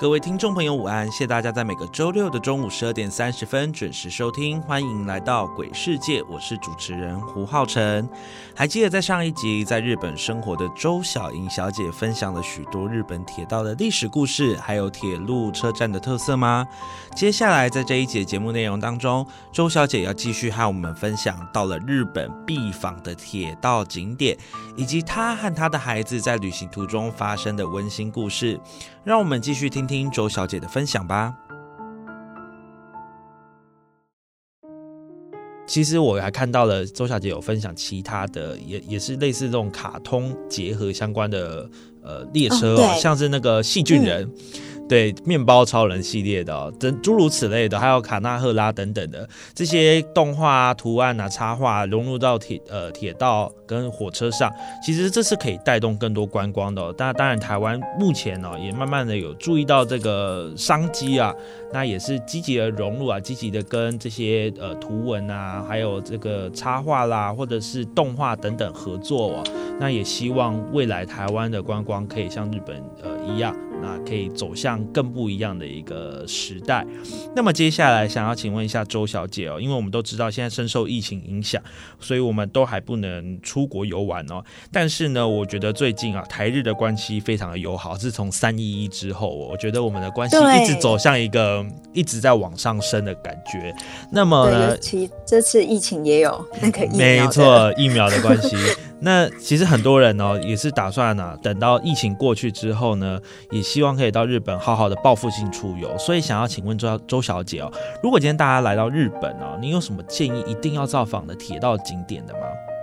各位听众朋友，午安！谢谢大家在每个周六的中午十二点三十分准时收听，欢迎来到《鬼世界》，我是主持人胡浩辰。还记得在上一集在日本生活的周小莹小姐分享了许多日本铁道的历史故事，还有铁路车站的特色吗？接下来在这一节节目内容当中，周小姐要继续和我们分享到了日本必访的铁道景点，以及她和她的孩子在旅行途中发生的温馨故事。让我们继续听听周小姐的分享吧。其实我还看到了周小姐有分享其他的，也也是类似这种卡通结合相关的呃列车哦，像是那个细菌人。对面包超人系列的，等诸如此类的，还有卡纳赫拉等等的这些动画啊图案啊、插画融入到铁呃铁道跟火车上，其实这是可以带动更多观光的。但当然，台湾目前呢也慢慢的有注意到这个商机啊，那也是积极的融入啊，积极的跟这些呃图文啊，还有这个插画啦，或者是动画等等合作哦。那也希望未来台湾的观光可以像日本呃一样。那可以走向更不一样的一个时代。那么接下来想要请问一下周小姐哦，因为我们都知道现在深受疫情影响，所以我们都还不能出国游玩哦。但是呢，我觉得最近啊，台日的关系非常的友好。自从三一一之后，我觉得我们的关系一直走向一个一直在往上升的感觉。那么呢，其这次疫情也有那个疫苗，没错，疫苗的关系。那其实很多人呢，也是打算呢，等到疫情过去之后呢，也希望可以到日本好好的报复性出游。所以想要请问周周小姐哦，如果今天大家来到日本哦，你有什么建议一定要造访的铁道景点的吗？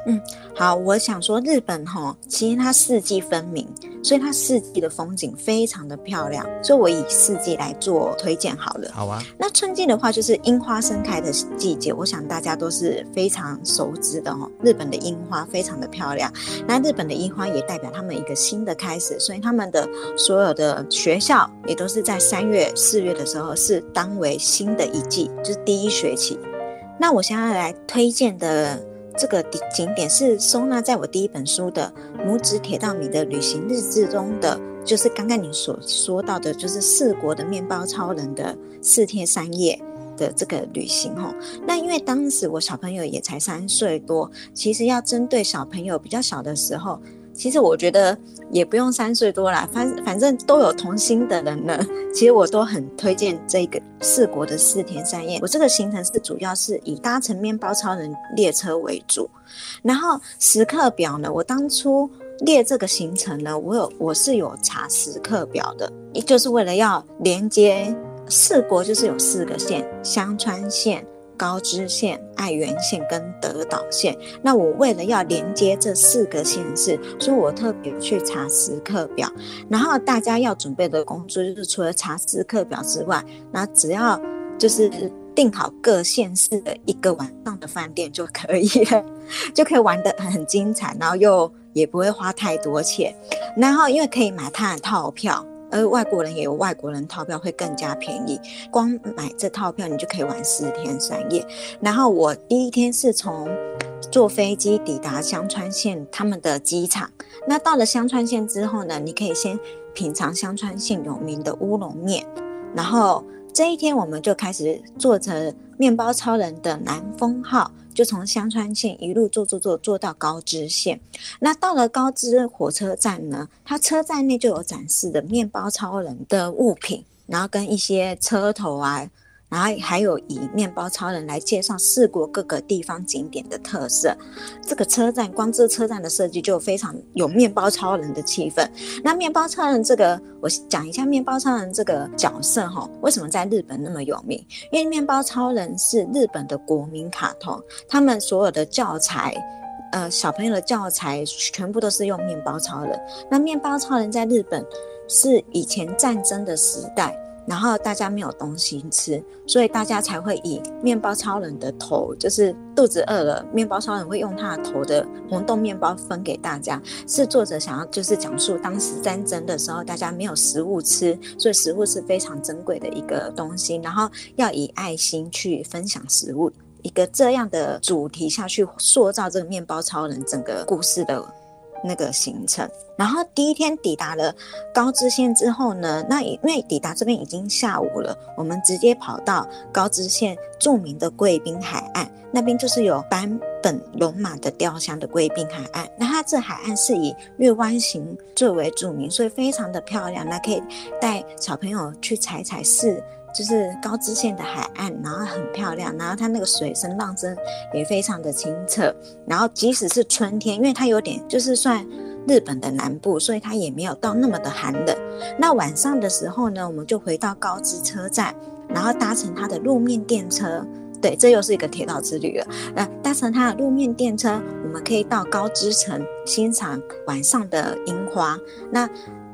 嗯，好，我想说日本哈，其实它四季分明，所以它四季的风景非常的漂亮，所以我以四季来做推荐好了。好啊。那春季的话就是樱花盛开的季节，我想大家都是非常熟知的哦。日本的樱花非常的漂亮，那日本的樱花也代表他们一个新的开始，所以他们的所有的学校也都是在三月、四月的时候是当为新的一季，就是第一学期。那我现在来推荐的。这个景点是收纳在我第一本书的《拇指铁道迷的旅行日志》中的，就是刚刚你所说到的，就是四国的面包超人的四天三夜的这个旅行吼。那因为当时我小朋友也才三岁多，其实要针对小朋友比较小的时候。其实我觉得也不用三岁多啦，反反正都有童心的人呢。其实我都很推荐这个四国的四天三夜。我这个行程是主要是以搭乘面包超人列车为主，然后时刻表呢，我当初列这个行程呢，我有我是有查时刻表的，就是为了要连接四国，就是有四个线，香川县。高知县、爱媛县跟德岛县，那我为了要连接这四个县市，所以我特别去查时刻表。然后大家要准备的工作就是除了查时刻表之外，那只要就是订好各县市的一个晚上的饭店就可以了，就可以玩得很精彩，然后又也不会花太多钱。然后因为可以买他的套票。而外国人也有外国人套票，会更加便宜。光买这套票，你就可以玩四天三夜。然后我第一天是从坐飞机抵达香川县他们的机场。那到了香川县之后呢，你可以先品尝香川县有名的乌龙面。然后这一天我们就开始坐着面包超人的南风号。就从香川县一路坐坐坐坐到高知县，那到了高知火车站呢，它车站内就有展示的面包超人的物品，然后跟一些车头啊。然后还有以面包超人来介绍四国各个地方景点的特色。这个车站光这车站的设计就非常有面包超人的气氛。那面包超人这个，我讲一下面包超人这个角色哈，为什么在日本那么有名？因为面包超人是日本的国民卡通，他们所有的教材，呃，小朋友的教材全部都是用面包超人。那面包超人在日本是以前战争的时代。然后大家没有东西吃，所以大家才会以面包超人的头，就是肚子饿了，面包超人会用他的头的红豆面包分给大家。是作者想要就是讲述当时战争的时候，大家没有食物吃，所以食物是非常珍贵的一个东西，然后要以爱心去分享食物，一个这样的主题下去塑造这个面包超人整个故事的。那个行程，然后第一天抵达了高知县之后呢，那因为抵达这边已经下午了，我们直接跑到高知县著名的贵宾海岸，那边就是有版本龙马的雕像的贵宾海岸。那它这海岸是以月湾形最为著名，所以非常的漂亮，那可以带小朋友去踩踩试。就是高知县的海岸，然后很漂亮，然后它那个水声浪声也非常的清澈，然后即使是春天，因为它有点就是算日本的南部，所以它也没有到那么的寒冷。那晚上的时候呢，我们就回到高知车站，然后搭乘它的路面电车，对，这又是一个铁道之旅了。那搭乘它的路面电车，我们可以到高知城欣赏晚上的樱花。那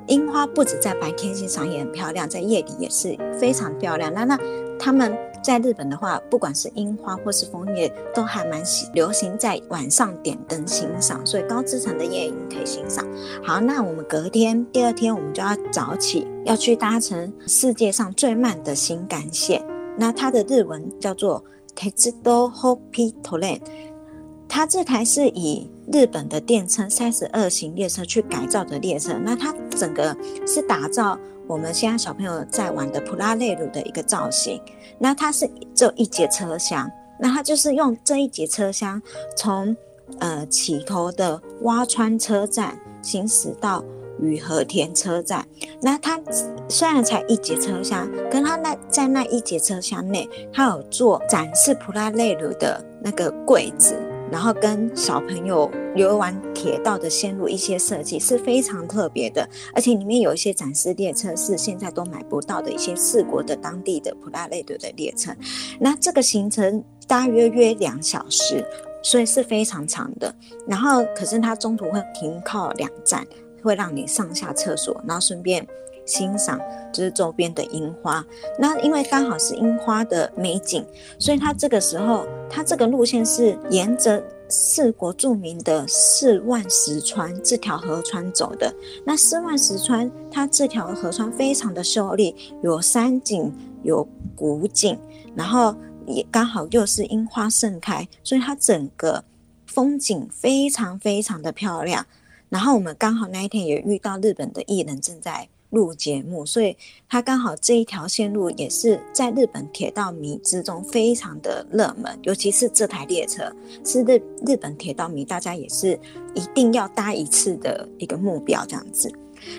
樱花不止在白天欣赏也很漂亮，在夜里也是非常漂亮。那那他们在日本的话，不管是樱花或是枫叶，都还蛮喜流行在晚上点灯欣赏，所以高知城的夜樱可以欣赏。好，那我们隔天第二天我们就要早起，要去搭乘世界上最慢的新干线。那它的日文叫做 Tetsudo Hopi Toren。它这台是以日本的电车三十二型列车去改造的列车，那它整个是打造我们现在小朋友在玩的普拉内鲁的一个造型。那它是只有一节车厢，那它就是用这一节车厢从呃起头的洼川车站行驶到羽和田车站。那它虽然才一节车厢，跟它那在那一节车厢内，它有做展示普拉内鲁的那个柜子。然后跟小朋友游玩铁道的线路一些设计是非常特别的，而且里面有一些展示列车是现在都买不到的一些四国的当地的普拉雷德的列车。那这个行程大约约两小时，所以是非常长的。然后可是它中途会停靠两站，会让你上下厕所，然后顺便。欣赏就是周边的樱花，那因为刚好是樱花的美景，所以它这个时候，它这个路线是沿着四国著名的四万石川这条河川走的。那四万石川，它这条河川非常的秀丽，有山景，有古景，然后也刚好又是樱花盛开，所以它整个风景非常非常的漂亮。然后我们刚好那一天也遇到日本的艺人正在。录节目，所以它刚好这一条线路也是在日本铁道迷之中非常的热门，尤其是这台列车是日日本铁道迷大家也是一定要搭一次的一个目标这样子。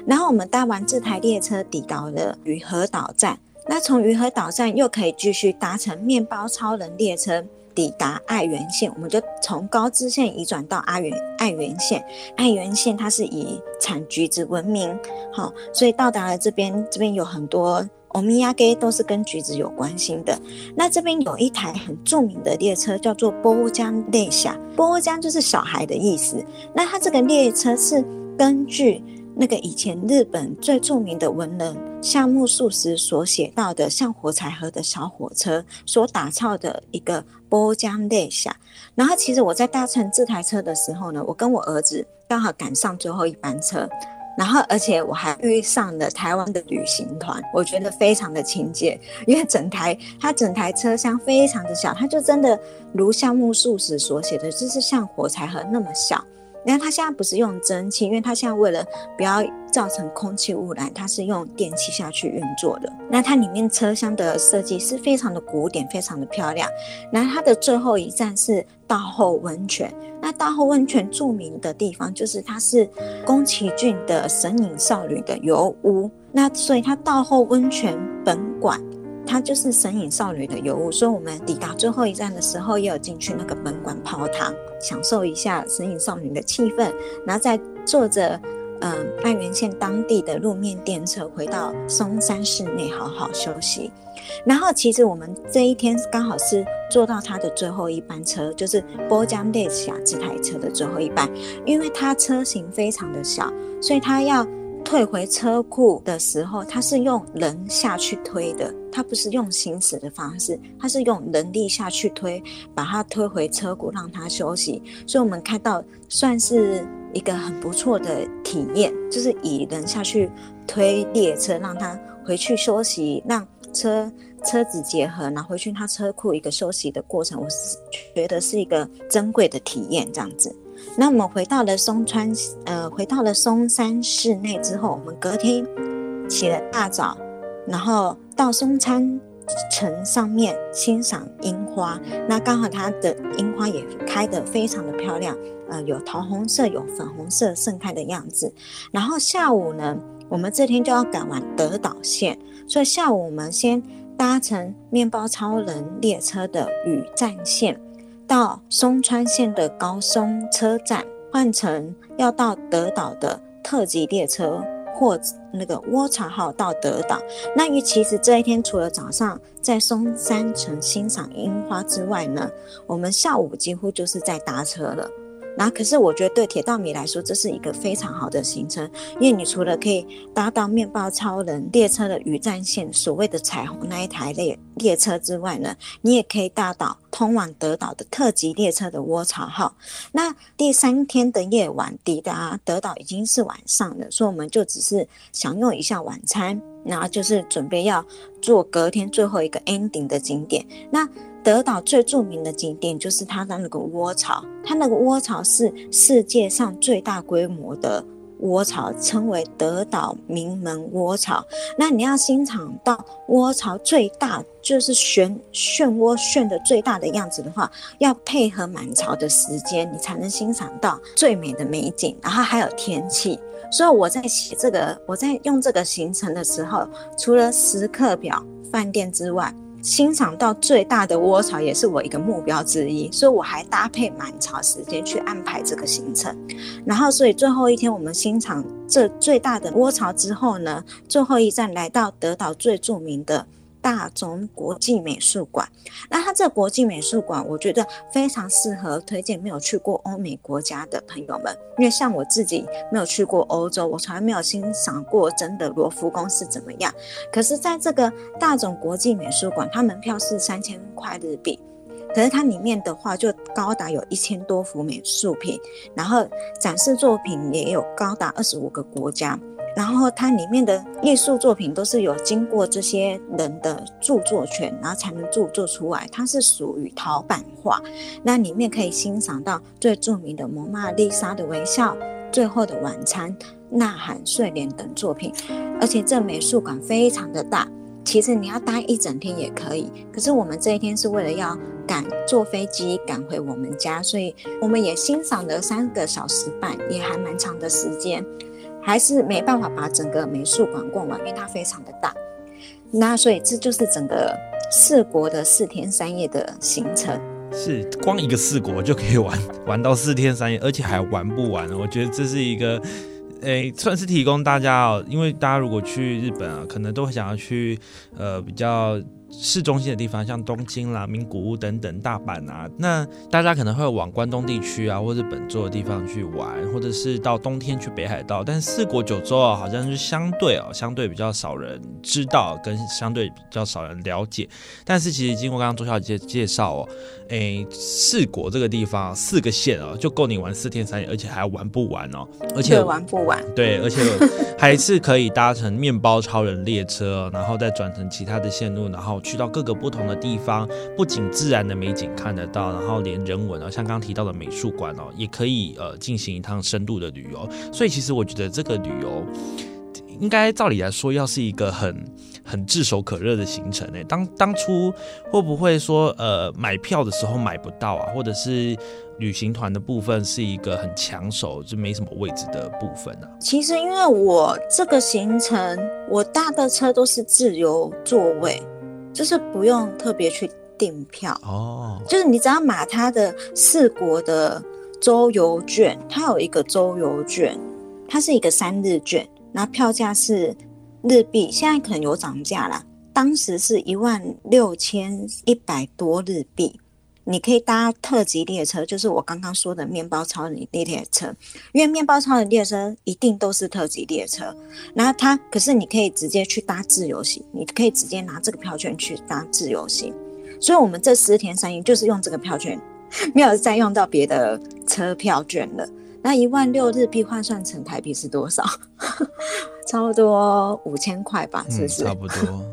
然后我们搭完这台列车抵达了鱼和岛站，那从鱼和岛站又可以继续搭乘面包超人列车。抵达爱媛县，我们就从高知县移转到阿媛爱媛县。爱媛县它是以产橘子闻名，好，所以到达了这边，这边有很多欧米亚给都是跟橘子有关系的。那这边有一台很著名的列车，叫做波江列下，波江就是小孩的意思。那它这个列车是根据。那个以前日本最著名的文人夏目漱石所写到的像火柴盒的小火车所打造的一个波江列下，然后其实我在搭乘这台车的时候呢，我跟我儿子刚好赶上最后一班车，然后而且我还遇上了台湾的旅行团，我觉得非常的亲切，因为整台它整台车厢非常的小，它就真的如夏目漱石所写的，就是像火柴盒那么小。那它现在不是用蒸汽，因为它现在为了不要造成空气污染，它是用电器下去运作的。那它里面车厢的设计是非常的古典，非常的漂亮。那它的最后一站是大后温泉。那大后温泉著名的地方就是它是宫崎骏的神隐少女的油屋。那所以它大后温泉本馆。它就是神隐少女的尤物，所以我们抵达最后一站的时候，也有进去那个本馆泡汤，享受一下神隐少女的气氛，然后再坐着嗯爱媛县当地的路面电车回到松山市内好好休息。然后其实我们这一天刚好是坐到它的最后一班车，就是波江列峡这台车的最后一班，因为它车型非常的小，所以它要。退回车库的时候，他是用人下去推的，他不是用行驶的方式，他是用人力下去推，把他推回车库让他休息。所以我们看到算是一个很不错的体验，就是以人下去推列车，让他回去休息，让车车子结合，然后回去他车库一个休息的过程，我是觉得是一个珍贵的体验，这样子。那我们回到了松川，呃，回到了松山市内之后，我们隔天起了大早，然后到松川城上面欣赏樱花。那刚好它的樱花也开得非常的漂亮，呃，有桃红色、有粉红色盛开的样子。然后下午呢，我们这天就要赶往德岛线，所以下午我们先搭乘面包超人列车的羽站线。到松川县的高松车站换乘要到德岛的特急列车或那个窝巢号到德岛。那于其实这一天除了早上在松山城欣赏樱花之外呢，我们下午几乎就是在搭车了。那可是我觉得对铁道迷来说，这是一个非常好的行程，因为你除了可以搭到面包超人列车的羽站线，所谓的彩虹那一台列列车之外呢，你也可以搭到通往德岛的特急列车的窝巢号。那第三天的夜晚抵达德岛已经是晚上了，所以我们就只是享用一下晚餐，然后就是准备要做隔天最后一个 ending 的景点。那德岛最著名的景点就是它的那个窝巢，它那个窝巢是世界上最大规模的窝巢，称为德岛名门窝巢。那你要欣赏到窝巢最大，就是漩漩涡旋的最大的样子的话，要配合满潮的时间，你才能欣赏到最美的美景。然后还有天气，所以我在写这个，我在用这个行程的时候，除了时刻表、饭店之外。欣赏到最大的窝巢也是我一个目标之一，所以我还搭配满潮时间去安排这个行程。然后，所以最后一天我们欣赏这最大的窝巢之后呢，最后一站来到德岛最著名的。大中国际美术馆，那它这国际美术馆，我觉得非常适合推荐没有去过欧美国家的朋友们，因为像我自己没有去过欧洲，我从来没有欣赏过真的罗浮宫是怎么样。可是在这个大总国际美术馆，它门票是三千块日币，可是它里面的话就高达有一千多幅美术品，然后展示作品也有高达二十五个国家。然后它里面的艺术作品都是有经过这些人的著作权，然后才能著作出来。它是属于陶板画，那里面可以欣赏到最著名的《蒙娜丽莎的微笑》、《最后的晚餐》、《呐喊》、《睡莲》等作品。而且这美术馆非常的大，其实你要待一整天也可以。可是我们这一天是为了要赶坐飞机赶回我们家，所以我们也欣赏了三个小时半，也还蛮长的时间。还是没办法把整个美术馆逛完，因为它非常的大。那所以这就是整个四国的四天三夜的行程。是光一个四国就可以玩玩到四天三夜，而且还玩不完。我觉得这是一个，诶，算是提供大家哦，因为大家如果去日本啊，可能都会想要去呃比较。市中心的地方，像东京啦、名古屋等等、大阪啊，那大家可能会往关东地区啊，或者本州的地方去玩，或者是到冬天去北海道。但四国九州啊，好像是相对啊，相对比较少人知道，跟相对比较少人了解。但是其实经过刚刚周小姐介绍哦，诶，四国这个地方四个县哦，就够你玩四天三夜，而且还玩不完哦，而且玩不完。对，而且还是可以搭乘面包超人列车，然后再转乘其他的线路，然后。去到各个不同的地方，不仅自然的美景看得到，然后连人文哦，像刚提到的美术馆哦，也可以呃进行一趟深度的旅游。所以其实我觉得这个旅游应该照理来说，要是一个很很炙手可热的行程诶。当当初会不会说呃买票的时候买不到啊，或者是旅行团的部分是一个很抢手就没什么位置的部分呢？其实因为我这个行程我搭的车都是自由座位。就是不用特别去订票哦，就是你只要买它的四国的周游券，它有一个周游券，它是一个三日券，然后票价是日币，现在可能有涨价了，当时是一万六千一百多日币，你可以搭特级列车，就是我刚刚说的面包超人列列车，因为面包超人列车一定都是特级列车。然后它，可是你可以直接去搭自由行，你可以直接拿这个票券去搭自由行。所以，我们这十天三夜就是用这个票券，没有再用到别的车票券了。那一万六日币换算成台币是多少？差不多五千块吧，是不是？差不多。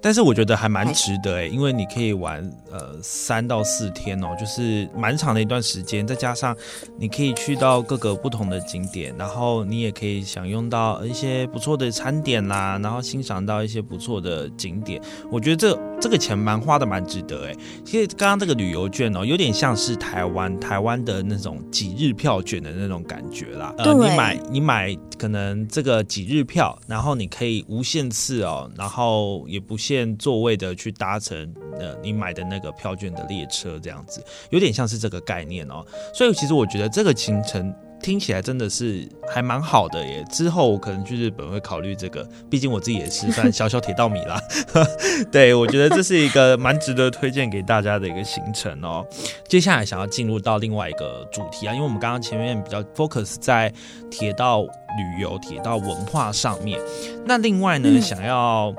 但是我觉得还蛮值得哎，因为你可以玩呃三到四天哦，就是蛮长的一段时间，再加上你可以去到各个不同的景点，然后你也可以享用到一些不错的餐点啦，然后欣赏到一些不错的景点。我觉得这这个钱蛮花的，蛮值得哎。其实刚刚这个旅游券哦，有点像是台湾台湾的那种几日票券的那种感觉啦。呃，你买你买可能这个几日票，然后你可以无限次哦，然后也不。现座位的去搭乘呃你买的那个票券的列车这样子，有点像是这个概念哦。所以其实我觉得这个行程听起来真的是还蛮好的耶。之后我可能去日本会考虑这个，毕竟我自己也是算 小小铁道迷啦。对，我觉得这是一个蛮值得推荐给大家的一个行程哦。接下来想要进入到另外一个主题啊，因为我们刚刚前面比较 focus 在铁道旅游、铁道文化上面，那另外呢想要。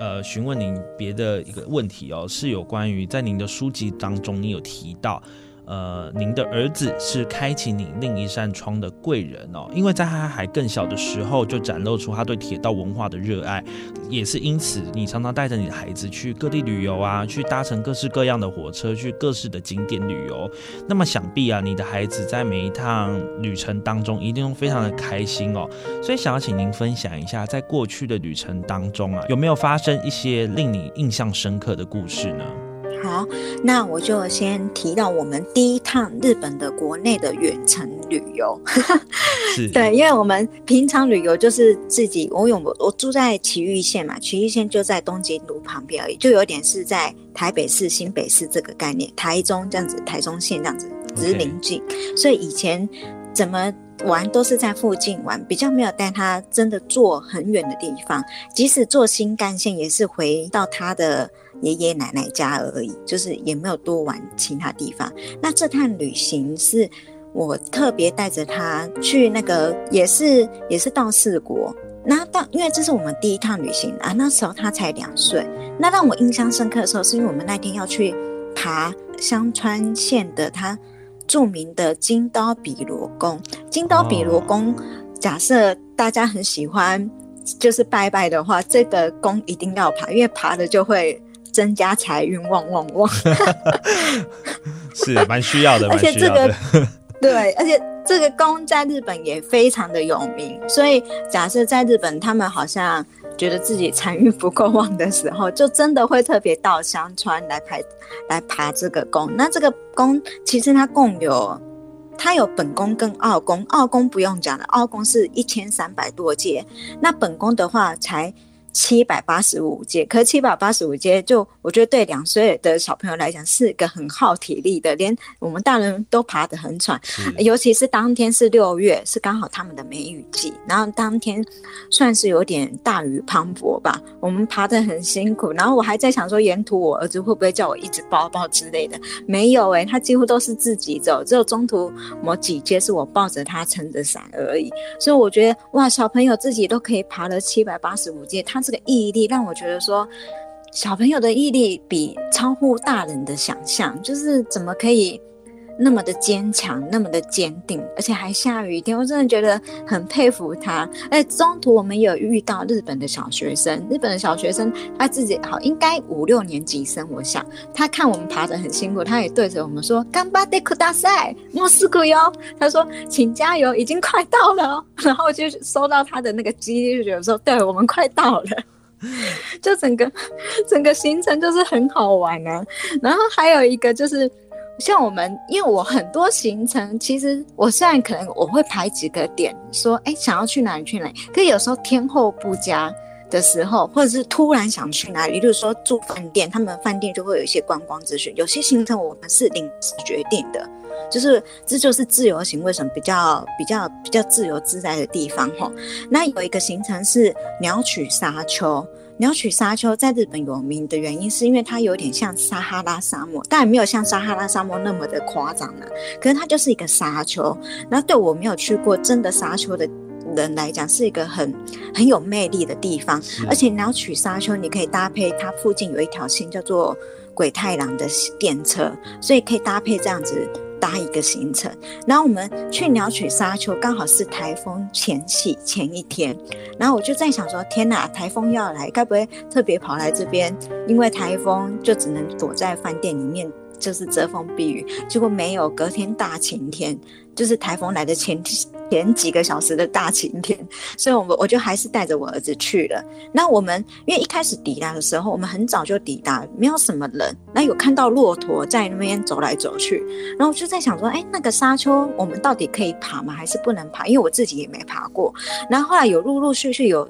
呃，询问您别的一个问题哦，是有关于在您的书籍当中，你有提到。呃，您的儿子是开启你另一扇窗的贵人哦，因为在他还更小的时候就展露出他对铁道文化的热爱，也是因此你常常带着你的孩子去各地旅游啊，去搭乘各式各样的火车，去各式的景点旅游。那么想必啊，你的孩子在每一趟旅程当中一定都非常的开心哦。所以想要请您分享一下，在过去的旅程当中啊，有没有发生一些令你印象深刻的故事呢？好，那我就先提到我们第一趟日本的国内的远程旅游。是，对，因为我们平常旅游就是自己，我有我住在埼玉县嘛，埼玉县就在东京都旁边而已，就有点是在台北市、新北市这个概念，台中这样子，台中县这样子，只是邻近。所以以前怎么玩都是在附近玩，比较没有带他真的坐很远的地方，即使坐新干线也是回到他的。爷爷奶奶家而已，就是也没有多玩其他地方。那这趟旅行是我特别带着他去那个，也是也是到四国。那到因为这是我们第一趟旅行啊，那时候他才两岁。那让我印象深刻的时候，是因为我们那天要去爬香川县的他著名的金刀比罗宫。金刀比罗宫，假设大家很喜欢就是拜拜的话，这个宫一定要爬，因为爬了就会。增加财运，旺旺旺，是蛮需要的，而且这个 对，而且这个宫在日本也非常的有名，所以假设在日本他们好像觉得自己财运不够旺的时候，就真的会特别到香川来排 来爬这个宫。那这个宫其实它共有，它有本宫跟二宫，二宫不用讲了，二宫是一千三百多届，那本宫的话才。七百八十五阶，可是七百八十五阶就我觉得对两岁的小朋友来讲是一个很耗体力的，连我们大人都爬得很喘。尤其是当天是六月，是刚好他们的梅雨季，然后当天算是有点大雨磅礴吧，我们爬得很辛苦。然后我还在想说，沿途我儿子会不会叫我一直抱抱之类的？没有诶，他几乎都是自己走，只有中途某几阶是我抱着他撑着伞而已。所以我觉得哇，小朋友自己都可以爬了七百八十五阶，他。这个毅力让我觉得说，小朋友的毅力比超乎大人的想象，就是怎么可以那么的坚强，那么的坚定，而且还下雨天，我真的觉得很佩服他。哎，中途我们有遇到日本的小学生，日本的小学生他自己好应该五六年级生，我想他看我们爬得很辛苦，他也对着我们说干巴德库大赛莫斯科哟，他说请加油，已经快到了。然后就收到他的那个机，就觉得说对我们快到了。就整个整个行程就是很好玩啊，然后还有一个就是像我们，因为我很多行程，其实我现在可能我会排几个点，说哎想要去哪里去哪里，可有时候天候不佳的时候，或者是突然想去哪里，例如说住饭店，他们饭店就会有一些观光资讯，有些行程我们是临时决定的。就是这就是自由行为什么比较比较比较自由自在的地方哈。那有一个行程是鸟取沙丘，鸟取沙丘在日本有名的原因，是因为它有点像撒哈拉沙漠，当然没有像撒哈拉沙漠那么的夸张了。可是它就是一个沙丘，那对我没有去过真的沙丘的人来讲，是一个很很有魅力的地方。而且鸟取沙丘，你可以搭配它附近有一条线叫做鬼太郎的电车，所以可以搭配这样子。搭一个行程，然后我们去鸟取沙丘，刚好是台风前夕前一天，然后我就在想说，天呐，台风要来，该不会特别跑来这边？因为台风就只能躲在饭店里面。就是遮风避雨，结果没有。隔天大晴天，就是台风来的前前几个小时的大晴天，所以，我们我就还是带着我儿子去了。那我们因为一开始抵达的时候，我们很早就抵达，没有什么人。那有看到骆驼在那边走来走去，然后就在想说，哎，那个沙丘我们到底可以爬吗？还是不能爬？因为我自己也没爬过。然后后来有陆陆续续有。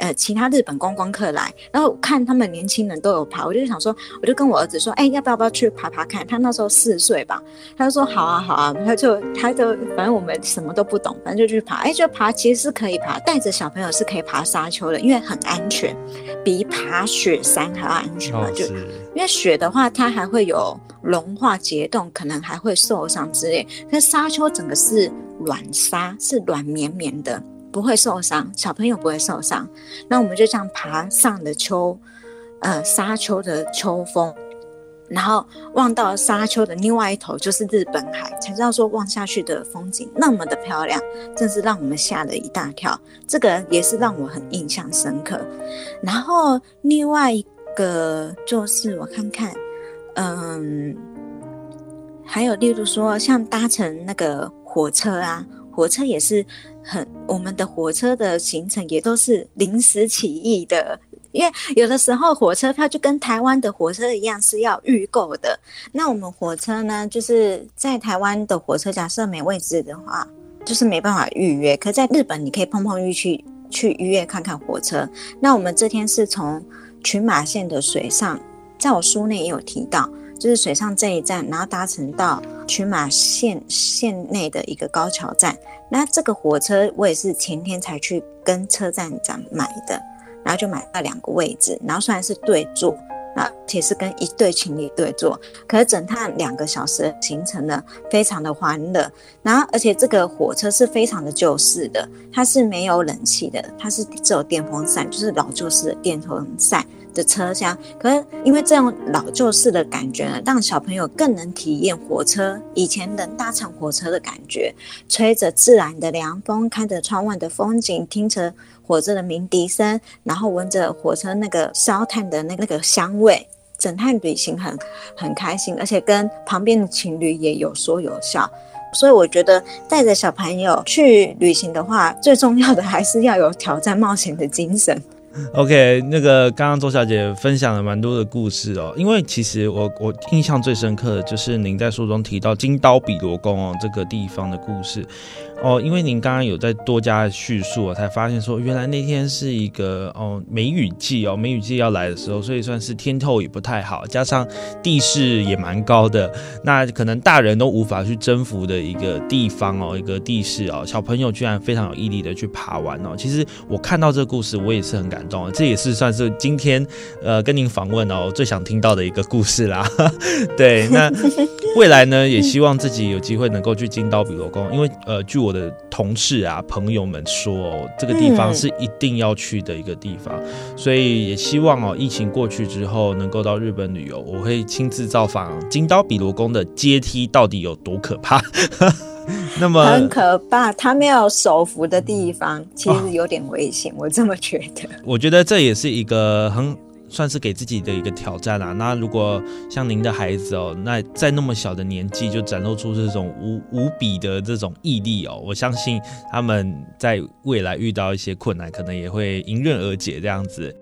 呃，其他日本观光客来，然后看他们年轻人都有爬，我就想说，我就跟我儿子说，哎，要不要不要去爬爬看？他那时候四岁吧，他就说好啊好啊，他就他就反正我们什么都不懂，反正就去爬。哎，就爬其实是可以爬，带着小朋友是可以爬沙丘的，因为很安全，比爬雪山还要安全嘛。就因为雪的话，它还会有融化结冻，可能还会受伤之类。那沙丘整个是软沙，是软绵绵的。不会受伤，小朋友不会受伤。那我们就这样爬上了丘，呃，沙丘的秋峰，然后望到沙丘的另外一头就是日本海，才知道说望下去的风景那么的漂亮，真是让我们吓了一大跳。这个也是让我很印象深刻。然后另外一个就是我看看，嗯，还有例如说像搭乘那个火车啊，火车也是。很，我们的火车的行程也都是临时起意的，因为有的时候火车票就跟台湾的火车一样是要预购的。那我们火车呢，就是在台湾的火车，假设没位置的话，就是没办法预约。可在日本，你可以碰碰运气去预约看看火车。那我们这天是从群马县的水上，在我书内也有提到。就是水上这一站，然后搭乘到群马县县内的一个高桥站。那这个火车我也是前天才去跟车站长买的，然后就买到两个位置，然后虽然是对坐，啊且是跟一对情侣对坐，可是整趟两个小时的行程呢，非常的欢乐。然后而且这个火车是非常的旧式的，它是没有冷气的，它是只有电风扇，就是老旧式的电风扇。的车厢，可是因为这种老旧式的感觉呢，让小朋友更能体验火车以前人搭乘火车的感觉，吹着自然的凉风，看着窗外的风景，听着火车的鸣笛声，然后闻着火车那个烧炭的那那个香味，整趟旅行很很开心，而且跟旁边的情侣也有说有笑，所以我觉得带着小朋友去旅行的话，最重要的还是要有挑战冒险的精神。OK，那个刚刚周小姐分享了蛮多的故事哦，因为其实我我印象最深刻的就是您在书中提到金刀比罗宫哦这个地方的故事。哦，因为您刚刚有在多加叙述，我才发现说，原来那天是一个哦梅雨季哦，梅雨季要来的时候，所以算是天候也不太好，加上地势也蛮高的，那可能大人都无法去征服的一个地方哦，一个地势哦，小朋友居然非常有毅力的去爬完哦。其实我看到这个故事，我也是很感动，这也是算是今天呃跟您访问哦最想听到的一个故事啦。对，那未来呢，也希望自己有机会能够去金刀比罗宫，因为呃据我。的同事啊，朋友们说，这个地方是一定要去的一个地方，所以也希望哦，疫情过去之后能够到日本旅游，我会亲自造访金刀比罗宫的阶梯到底有多可怕。那么很可怕，它没有手扶的地方，其实有点危险，我这么觉得。我觉得这也是一个很。算是给自己的一个挑战啦。那如果像您的孩子哦，那在那么小的年纪就展露出这种无无比的这种毅力哦，我相信他们在未来遇到一些困难，可能也会迎刃而解这样子。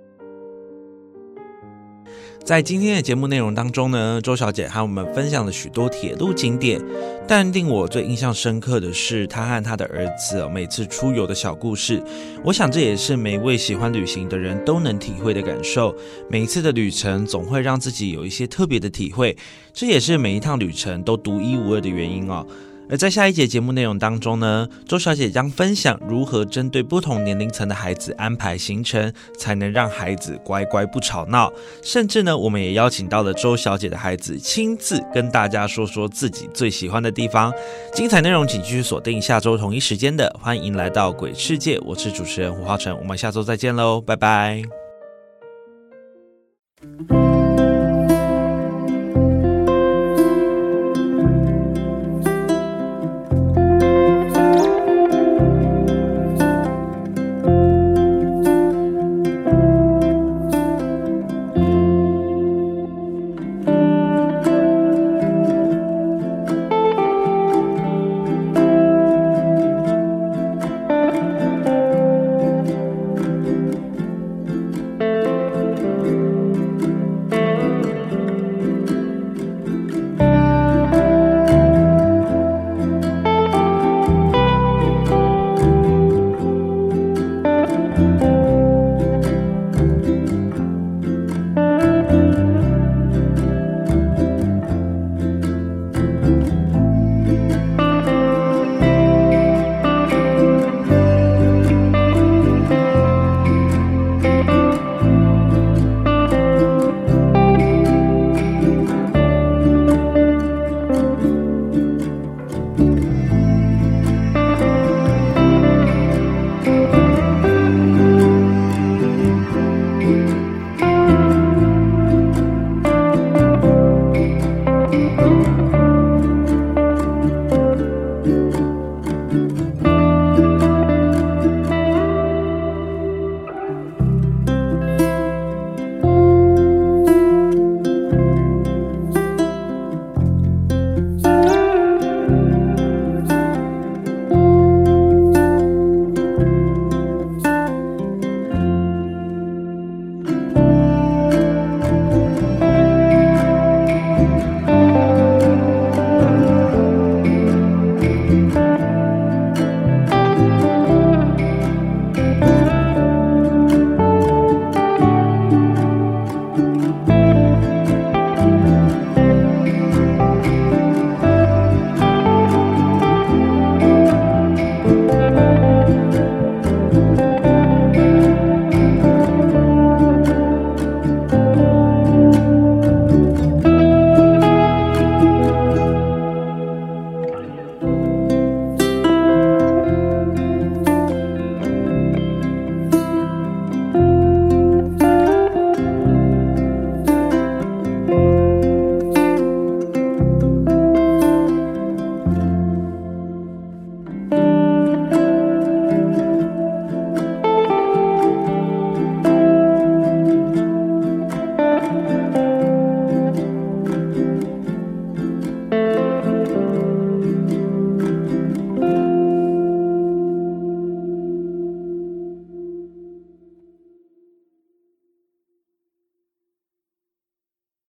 在今天的节目内容当中呢，周小姐和我们分享了许多铁路景点，但令我最印象深刻的是她和她的儿子每次出游的小故事。我想这也是每位喜欢旅行的人都能体会的感受。每一次的旅程总会让自己有一些特别的体会，这也是每一趟旅程都独一无二的原因哦。而在下一节节目内容当中呢，周小姐将分享如何针对不同年龄层的孩子安排行程，才能让孩子乖乖不吵闹。甚至呢，我们也邀请到了周小姐的孩子亲自跟大家说说自己最喜欢的地方。精彩内容请继续锁定下周同一时间的《欢迎来到鬼世界》，我是主持人胡浩辰，我们下周再见喽，拜拜。